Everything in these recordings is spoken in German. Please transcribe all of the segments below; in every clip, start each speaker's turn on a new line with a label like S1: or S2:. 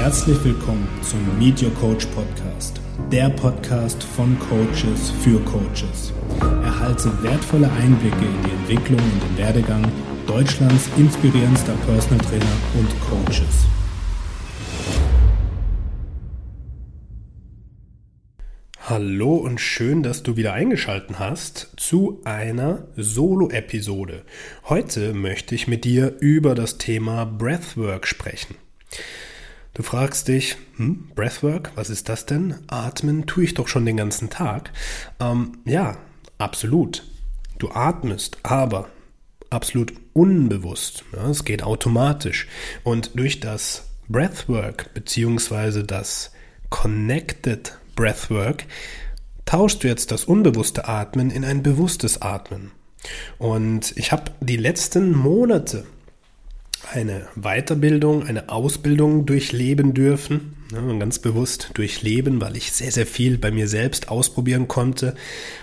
S1: Herzlich willkommen zum Meet Your Coach Podcast, der Podcast von Coaches für Coaches. Erhalte wertvolle Einblicke in die Entwicklung und den Werdegang Deutschlands inspirierendster Personal Trainer und Coaches. Hallo und schön, dass du wieder eingeschaltet hast zu einer Solo-Episode. Heute möchte ich mit dir über das Thema Breathwork sprechen. Du fragst dich, hm, Breathwork, was ist das denn? Atmen tue ich doch schon den ganzen Tag. Ähm, ja, absolut. Du atmest, aber absolut unbewusst. Ja, es geht automatisch. Und durch das Breathwork beziehungsweise das Connected Breathwork tauschst du jetzt das unbewusste Atmen in ein bewusstes Atmen. Und ich habe die letzten Monate eine Weiterbildung, eine Ausbildung durchleben dürfen. Ja, ganz bewusst durchleben, weil ich sehr, sehr viel bei mir selbst ausprobieren konnte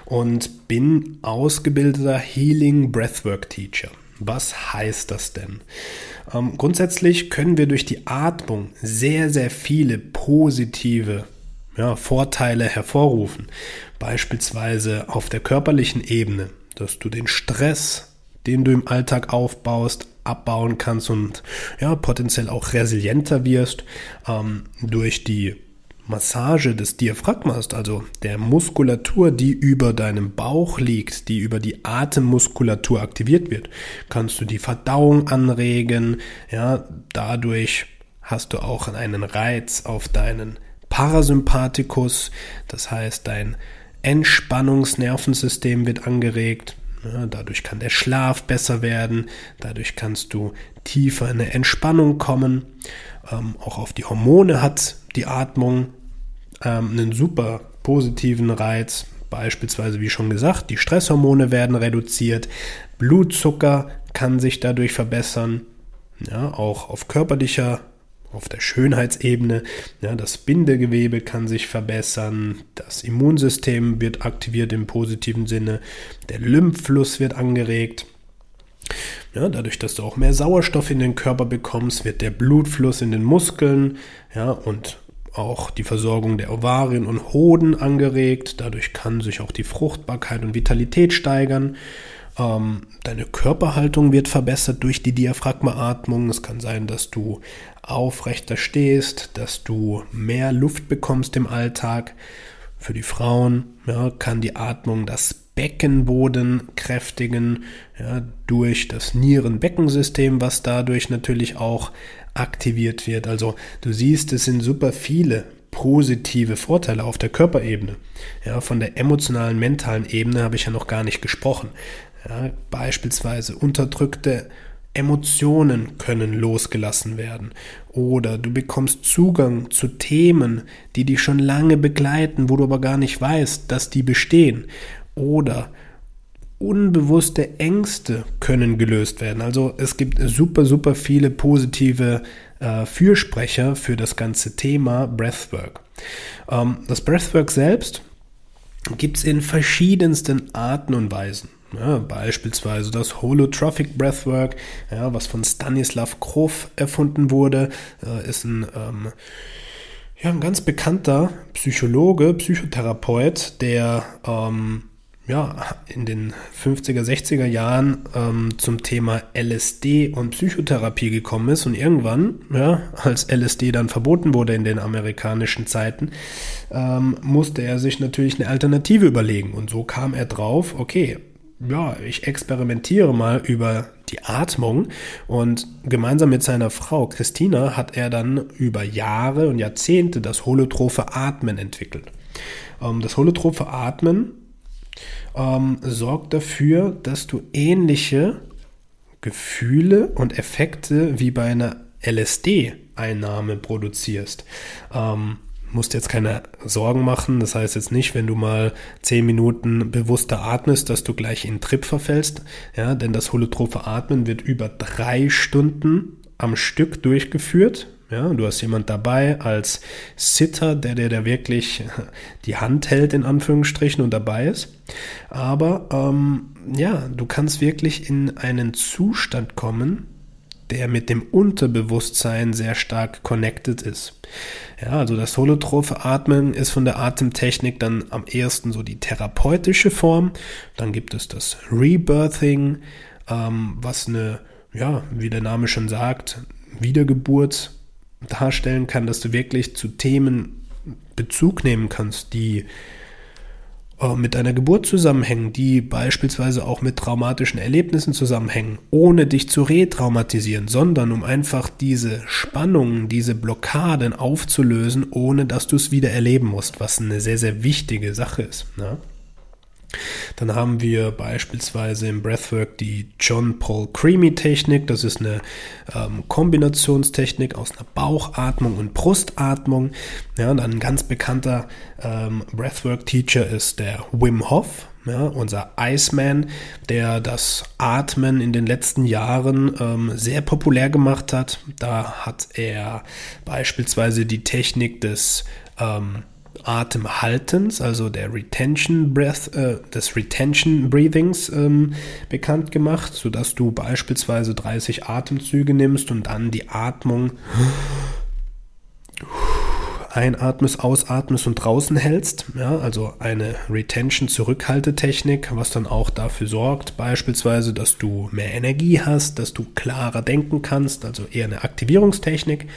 S1: und bin ausgebildeter Healing Breathwork Teacher. Was heißt das denn? Ähm, grundsätzlich können wir durch die Atmung sehr, sehr viele positive ja, Vorteile hervorrufen. Beispielsweise auf der körperlichen Ebene, dass du den Stress, den du im Alltag aufbaust, abbauen kannst und ja, potenziell auch resilienter wirst ähm, durch die Massage des Diaphragmas, also der Muskulatur, die über deinem Bauch liegt, die über die Atemmuskulatur aktiviert wird, kannst du die Verdauung anregen. Ja, dadurch hast du auch einen Reiz auf deinen Parasympathikus, das heißt dein Entspannungsnervensystem wird angeregt. Ja, dadurch kann der Schlaf besser werden, dadurch kannst du tiefer in eine Entspannung kommen. Ähm, auch auf die Hormone hat die Atmung ähm, einen super positiven Reiz. Beispielsweise, wie schon gesagt, die Stresshormone werden reduziert, Blutzucker kann sich dadurch verbessern. Ja, auch auf körperlicher auf der Schönheitsebene. Ja, das Bindegewebe kann sich verbessern, das Immunsystem wird aktiviert im positiven Sinne, der Lymphfluss wird angeregt. Ja, dadurch, dass du auch mehr Sauerstoff in den Körper bekommst, wird der Blutfluss in den Muskeln ja, und auch die Versorgung der Ovarien und Hoden angeregt. Dadurch kann sich auch die Fruchtbarkeit und Vitalität steigern. Ähm, deine Körperhaltung wird verbessert durch die Diaphragmaatmung. Es kann sein, dass du aufrechter stehst, dass du mehr Luft bekommst im Alltag. Für die Frauen ja, kann die Atmung das Beckenboden kräftigen, ja, durch das Nieren-Beckensystem, was dadurch natürlich auch aktiviert wird. Also du siehst, es sind super viele positive Vorteile auf der Körperebene. Ja, von der emotionalen, mentalen Ebene habe ich ja noch gar nicht gesprochen. Ja, beispielsweise unterdrückte Emotionen können losgelassen werden oder du bekommst Zugang zu Themen, die dich schon lange begleiten, wo du aber gar nicht weißt, dass die bestehen oder unbewusste Ängste können gelöst werden. Also es gibt super, super viele positive äh, Fürsprecher für das ganze Thema Breathwork. Ähm, das Breathwork selbst gibt es in verschiedensten Arten und Weisen. Ja, beispielsweise das Holotrophic Breathwork, ja, was von Stanislav Grof erfunden wurde, äh, ist ein, ähm, ja, ein ganz bekannter Psychologe, Psychotherapeut, der ähm, ja, in den 50er, 60er Jahren ähm, zum Thema LSD und Psychotherapie gekommen ist und irgendwann, ja, als LSD dann verboten wurde in den amerikanischen Zeiten, ähm, musste er sich natürlich eine Alternative überlegen und so kam er drauf, okay, ja, ich experimentiere mal über die Atmung und gemeinsam mit seiner Frau Christina hat er dann über Jahre und Jahrzehnte das holotrophe Atmen entwickelt. Ähm, das holotrophe Atmen ähm, sorgt dafür, dass du ähnliche Gefühle und Effekte wie bei einer LSD-Einnahme produzierst. Ähm, musst jetzt keine Sorgen machen. Das heißt jetzt nicht, wenn du mal zehn Minuten bewusster atmest, dass du gleich in Trip verfällst. Ja, denn das holotrophe Atmen wird über drei Stunden am Stück durchgeführt. Ja, du hast jemand dabei als Sitter, der dir da wirklich die Hand hält, in Anführungsstrichen, und dabei ist. Aber ähm, ja, du kannst wirklich in einen Zustand kommen, der mit dem Unterbewusstsein sehr stark connected ist. Ja, also das holotrophe Atmen ist von der Atemtechnik dann am ersten so die therapeutische Form. Dann gibt es das Rebirthing, ähm, was eine, ja, wie der Name schon sagt, Wiedergeburt darstellen kann, dass du wirklich zu Themen Bezug nehmen kannst, die mit deiner Geburt zusammenhängen, die beispielsweise auch mit traumatischen Erlebnissen zusammenhängen, ohne dich zu retraumatisieren, sondern um einfach diese Spannungen, diese Blockaden aufzulösen, ohne dass du es wieder erleben musst, was eine sehr, sehr wichtige Sache ist. Ne? Dann haben wir beispielsweise im Breathwork die John Paul Creamy Technik. Das ist eine ähm, Kombinationstechnik aus einer Bauchatmung und Brustatmung. Ja, und ein ganz bekannter ähm, Breathwork-Teacher ist der Wim Hof. Ja, unser Iceman, der das Atmen in den letzten Jahren ähm, sehr populär gemacht hat. Da hat er beispielsweise die Technik des ähm, Atemhaltens, also der Retention Breath, äh, des Retention Breathings ähm, bekannt gemacht, sodass du beispielsweise 30 Atemzüge nimmst und dann die Atmung einatmest, ausatmest und draußen hältst. Ja, also eine Retention-Zurückhaltetechnik, was dann auch dafür sorgt, beispielsweise, dass du mehr Energie hast, dass du klarer denken kannst, also eher eine Aktivierungstechnik.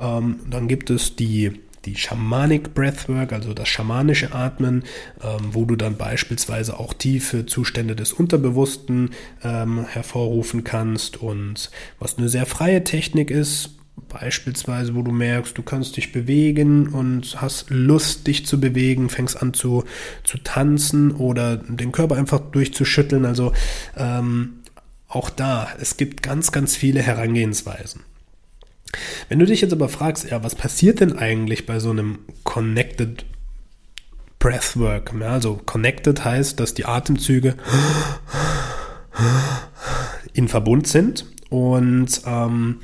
S1: Ähm, dann gibt es die die Shamanic Breathwork, also das schamanische Atmen, ähm, wo du dann beispielsweise auch tiefe Zustände des Unterbewussten ähm, hervorrufen kannst und was eine sehr freie Technik ist, Beispielsweise, wo du merkst, du kannst dich bewegen und hast Lust, dich zu bewegen, fängst an zu, zu tanzen oder den Körper einfach durchzuschütteln. Also ähm, auch da, es gibt ganz, ganz viele Herangehensweisen. Wenn du dich jetzt aber fragst, ja, was passiert denn eigentlich bei so einem Connected Breathwork? Ja, also Connected heißt, dass die Atemzüge in Verbund sind und ähm,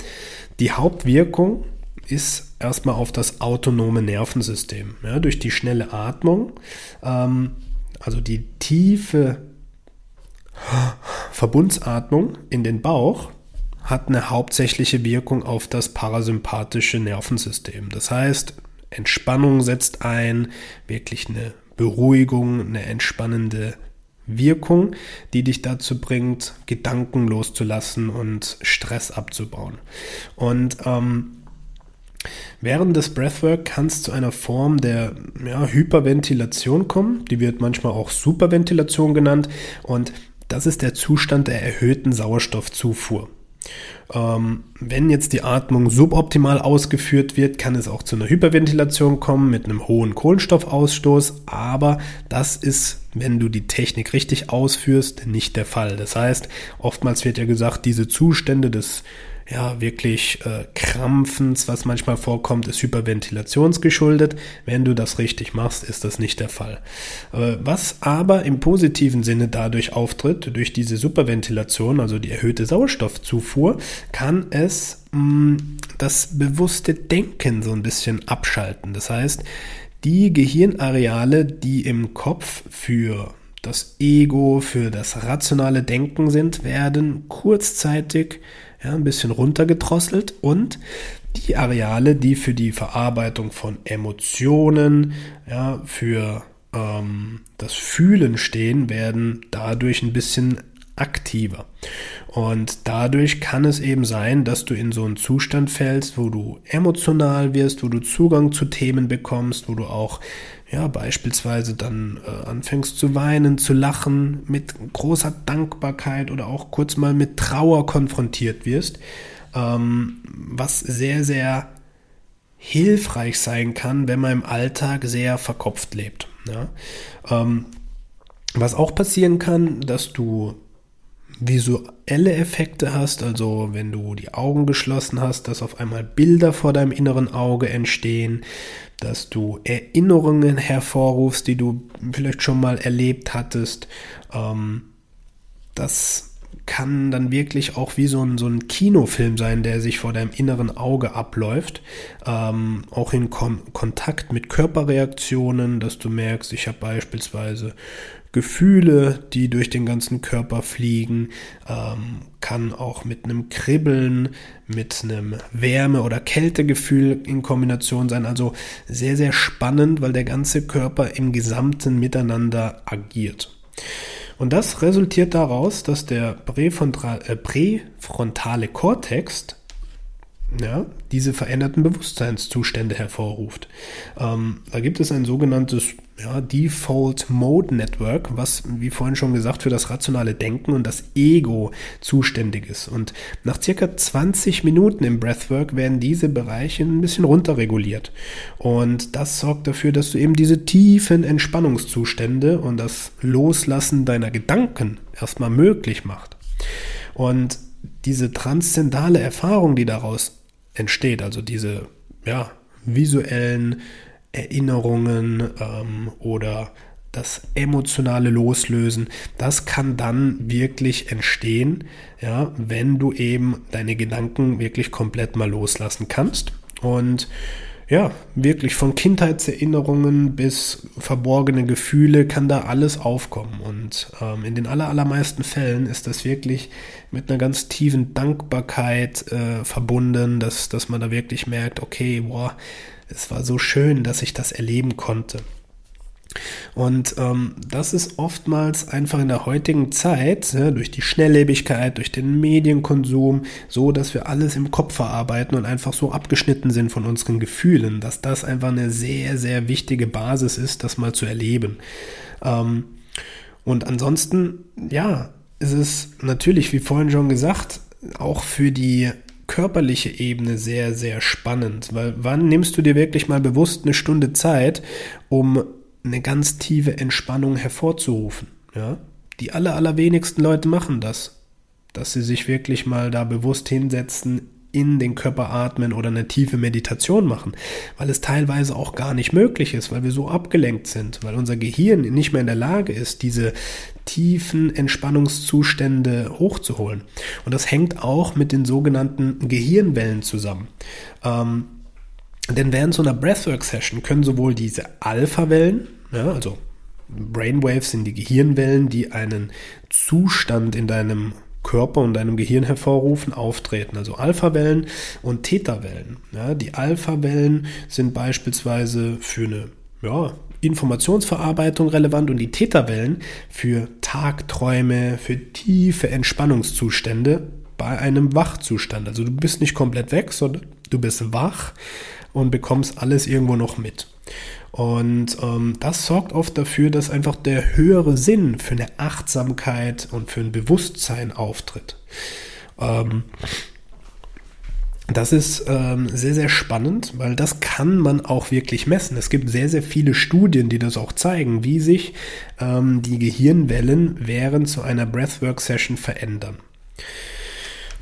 S1: die Hauptwirkung ist erstmal auf das autonome Nervensystem. Ja, durch die schnelle Atmung, ähm, also die tiefe Verbundsatmung in den Bauch, hat eine hauptsächliche Wirkung auf das parasympathische Nervensystem. Das heißt, Entspannung setzt ein, wirklich eine Beruhigung, eine entspannende Wirkung, die dich dazu bringt, Gedanken loszulassen und Stress abzubauen. Und ähm, Während des Breathwork kann es zu einer Form der ja, Hyperventilation kommen. Die wird manchmal auch Superventilation genannt. Und das ist der Zustand der erhöhten Sauerstoffzufuhr. Ähm, wenn jetzt die Atmung suboptimal ausgeführt wird, kann es auch zu einer Hyperventilation kommen mit einem hohen Kohlenstoffausstoß, aber das ist, wenn du die Technik richtig ausführst, nicht der Fall. Das heißt, oftmals wird ja gesagt, diese Zustände des ja, wirklich äh, Krampfens, was manchmal vorkommt, ist hyperventilationsgeschuldet. Wenn du das richtig machst, ist das nicht der Fall. Äh, was aber im positiven Sinne dadurch auftritt, durch diese Superventilation, also die erhöhte Sauerstoffzufuhr, kann es mh, mm, das bewusste Denken so ein bisschen abschalten. Das heißt, die Gehirnareale, die im Kopf für das Ego, für das rationale Denken sind, werden kurzzeitig ja, ein bisschen runtergedrosselt und die Areale, die für die Verarbeitung von Emotionen, ja, für ähm, das Fühlen stehen, werden dadurch ein bisschen aktiver. Und dadurch kann es eben sein, dass du in so einen Zustand fällst, wo du emotional wirst, wo du Zugang zu Themen bekommst, wo du auch ja, beispielsweise dann äh, anfängst zu weinen, zu lachen, mit großer Dankbarkeit oder auch kurz mal mit Trauer konfrontiert wirst, ähm, was sehr, sehr hilfreich sein kann, wenn man im Alltag sehr verkopft lebt. Ja? Ähm, was auch passieren kann, dass du visuelle Effekte hast, also wenn du die Augen geschlossen hast, dass auf einmal Bilder vor deinem inneren Auge entstehen, dass du Erinnerungen hervorrufst, die du vielleicht schon mal erlebt hattest. Ähm, das kann dann wirklich auch wie so ein, so ein Kinofilm sein, der sich vor deinem inneren Auge abläuft. Ähm, auch in Kon Kontakt mit Körperreaktionen, dass du merkst, ich habe beispielsweise Gefühle, die durch den ganzen Körper fliegen, ähm, kann auch mit einem Kribbeln, mit einem Wärme- oder Kältegefühl in Kombination sein. Also sehr, sehr spannend, weil der ganze Körper im gesamten Miteinander agiert. Und das resultiert daraus, dass der äh, präfrontale Kortex ja, diese veränderten Bewusstseinszustände hervorruft. Ähm, da gibt es ein sogenanntes ja, Default Mode Network, was, wie vorhin schon gesagt, für das rationale Denken und das Ego zuständig ist. Und nach circa 20 Minuten im Breathwork werden diese Bereiche ein bisschen runterreguliert. Und das sorgt dafür, dass du eben diese tiefen Entspannungszustände und das Loslassen deiner Gedanken erstmal möglich macht. Und diese transzendale Erfahrung, die daraus entsteht, also diese ja, visuellen Erinnerungen ähm, oder das emotionale Loslösen, das kann dann wirklich entstehen, ja, wenn du eben deine Gedanken wirklich komplett mal loslassen kannst. Und ja, wirklich von Kindheitserinnerungen bis verborgene Gefühle kann da alles aufkommen. Und ähm, in den allermeisten Fällen ist das wirklich mit einer ganz tiefen Dankbarkeit äh, verbunden, dass, dass man da wirklich merkt, okay, boah, es war so schön, dass ich das erleben konnte. Und ähm, das ist oftmals einfach in der heutigen Zeit, ja, durch die Schnelllebigkeit, durch den Medienkonsum, so, dass wir alles im Kopf verarbeiten und einfach so abgeschnitten sind von unseren Gefühlen, dass das einfach eine sehr, sehr wichtige Basis ist, das mal zu erleben. Ähm, und ansonsten, ja, ist es natürlich, wie vorhin schon gesagt, auch für die körperliche Ebene sehr, sehr spannend, weil wann nimmst du dir wirklich mal bewusst eine Stunde Zeit, um eine ganz tiefe Entspannung hervorzurufen. Ja? Die aller, allerwenigsten Leute machen das, dass sie sich wirklich mal da bewusst hinsetzen, in den Körper atmen oder eine tiefe Meditation machen, weil es teilweise auch gar nicht möglich ist, weil wir so abgelenkt sind, weil unser Gehirn nicht mehr in der Lage ist, diese tiefen Entspannungszustände hochzuholen. Und das hängt auch mit den sogenannten Gehirnwellen zusammen. Ähm, denn während so einer Breathwork-Session können sowohl diese Alpha-Wellen, ja, also Brainwaves sind die Gehirnwellen, die einen Zustand in deinem Körper und deinem Gehirn hervorrufen, auftreten. Also Alpha-Wellen und Theta-Wellen. Ja, die Alpha-Wellen sind beispielsweise für eine ja, Informationsverarbeitung relevant und die Theta-Wellen für Tagträume, für tiefe Entspannungszustände bei einem Wachzustand. Also du bist nicht komplett weg, sondern du bist wach und bekommst alles irgendwo noch mit. Und ähm, das sorgt oft dafür, dass einfach der höhere Sinn für eine Achtsamkeit und für ein Bewusstsein auftritt. Ähm, das ist ähm, sehr, sehr spannend, weil das kann man auch wirklich messen. Es gibt sehr, sehr viele Studien, die das auch zeigen, wie sich ähm, die Gehirnwellen während so einer Breathwork-Session verändern.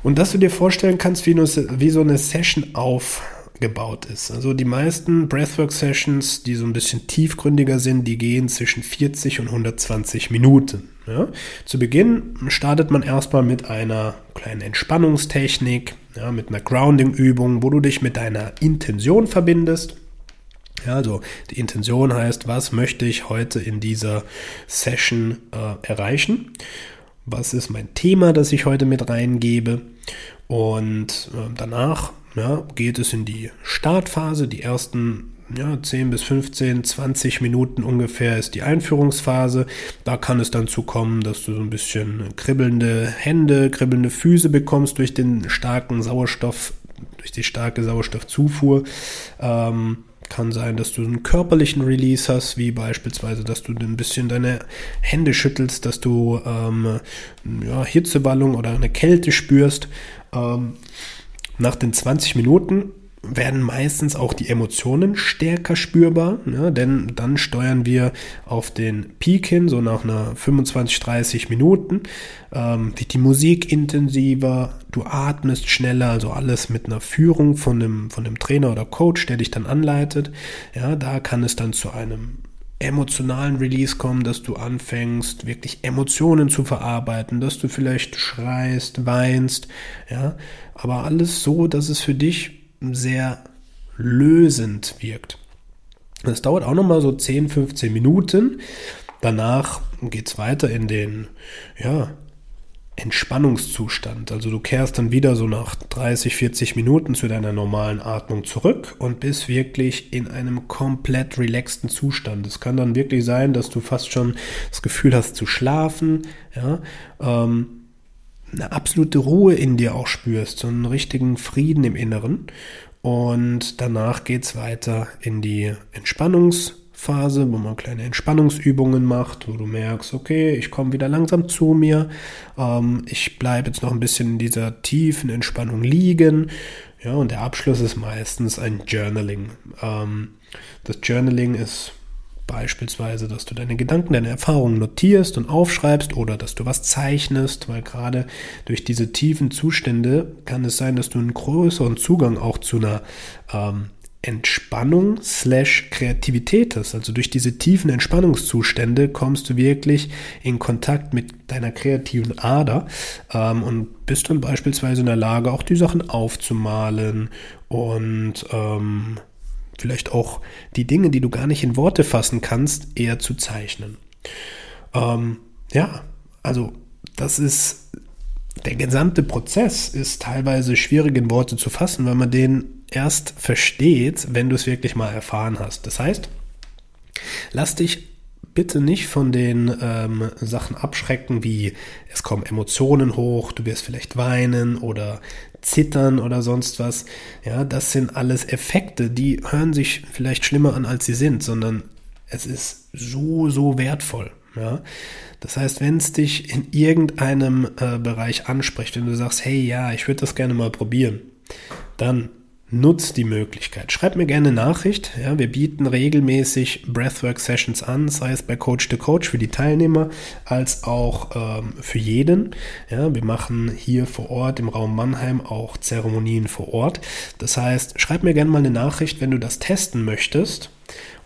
S1: Und dass du dir vorstellen kannst, wie, wie so eine Session auf, gebaut ist. Also die meisten Breathwork-Sessions, die so ein bisschen tiefgründiger sind, die gehen zwischen 40 und 120 Minuten. Ja. Zu Beginn startet man erstmal mit einer kleinen Entspannungstechnik, ja, mit einer Grounding-Übung, wo du dich mit deiner Intention verbindest. Ja, also die Intention heißt, was möchte ich heute in dieser Session äh, erreichen? Was ist mein Thema, das ich heute mit reingebe? Und äh, danach ja, geht es in die Startphase. Die ersten ja, 10 bis 15, 20 Minuten ungefähr ist die Einführungsphase. Da kann es dann zu kommen, dass du so ein bisschen kribbelnde Hände, kribbelnde Füße bekommst durch den starken Sauerstoff, durch die starke Sauerstoffzufuhr. Ähm, kann sein, dass du einen körperlichen Release hast, wie beispielsweise, dass du ein bisschen deine Hände schüttelst, dass du ähm, ja, Hitzeballung oder eine Kälte spürst. Ähm, nach den 20 Minuten werden meistens auch die Emotionen stärker spürbar, ja, denn dann steuern wir auf den Peak hin, so nach einer 25, 30 Minuten, ähm, wird die Musik intensiver, du atmest schneller, also alles mit einer Führung von dem, von dem Trainer oder Coach, der dich dann anleitet. Ja, da kann es dann zu einem emotionalen Release kommen, dass du anfängst, wirklich Emotionen zu verarbeiten, dass du vielleicht schreist, weinst, ja, aber alles so, dass es für dich sehr lösend wirkt. Das dauert auch nochmal so 10, 15 Minuten. Danach geht es weiter in den, ja, Entspannungszustand. Also du kehrst dann wieder so nach 30, 40 Minuten zu deiner normalen Atmung zurück und bist wirklich in einem komplett relaxten Zustand. Es kann dann wirklich sein, dass du fast schon das Gefühl hast zu schlafen, ja, ähm, eine absolute Ruhe in dir auch spürst, so einen richtigen Frieden im Inneren. Und danach geht's weiter in die Entspannungs- Phase, wo man kleine Entspannungsübungen macht, wo du merkst, okay, ich komme wieder langsam zu mir, ähm, ich bleibe jetzt noch ein bisschen in dieser tiefen Entspannung liegen. Ja, und der Abschluss ist meistens ein Journaling. Ähm, das Journaling ist beispielsweise, dass du deine Gedanken, deine Erfahrungen notierst und aufschreibst oder dass du was zeichnest, weil gerade durch diese tiefen Zustände kann es sein, dass du einen größeren Zugang auch zu einer ähm, Entspannung slash Kreativität ist. Also durch diese tiefen Entspannungszustände kommst du wirklich in Kontakt mit deiner kreativen Ader ähm, und bist dann beispielsweise in der Lage, auch die Sachen aufzumalen und ähm, vielleicht auch die Dinge, die du gar nicht in Worte fassen kannst, eher zu zeichnen. Ähm, ja, also das ist der gesamte Prozess ist teilweise schwierig in Worte zu fassen, weil man den erst versteht, wenn du es wirklich mal erfahren hast. Das heißt, lass dich bitte nicht von den ähm, Sachen abschrecken, wie es kommen Emotionen hoch, du wirst vielleicht weinen oder zittern oder sonst was. Ja, das sind alles Effekte, die hören sich vielleicht schlimmer an, als sie sind, sondern es ist so, so wertvoll. Ja, das heißt, wenn es dich in irgendeinem äh, Bereich anspricht, wenn du sagst, hey, ja, ich würde das gerne mal probieren, dann nutzt die Möglichkeit. Schreib mir gerne eine Nachricht. Ja, wir bieten regelmäßig Breathwork Sessions an, sei es bei Coach to Coach für die Teilnehmer als auch ähm, für jeden. Ja, wir machen hier vor Ort im Raum Mannheim auch Zeremonien vor Ort. Das heißt, schreib mir gerne mal eine Nachricht, wenn du das testen möchtest.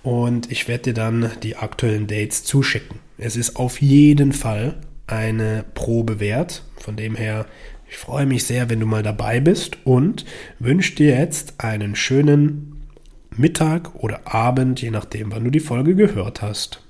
S1: Und ich werde dir dann die aktuellen Dates zuschicken. Es ist auf jeden Fall eine Probe wert. Von dem her ich freue mich sehr, wenn du mal dabei bist und wünsche dir jetzt einen schönen Mittag oder Abend, je nachdem, wann du die Folge gehört hast.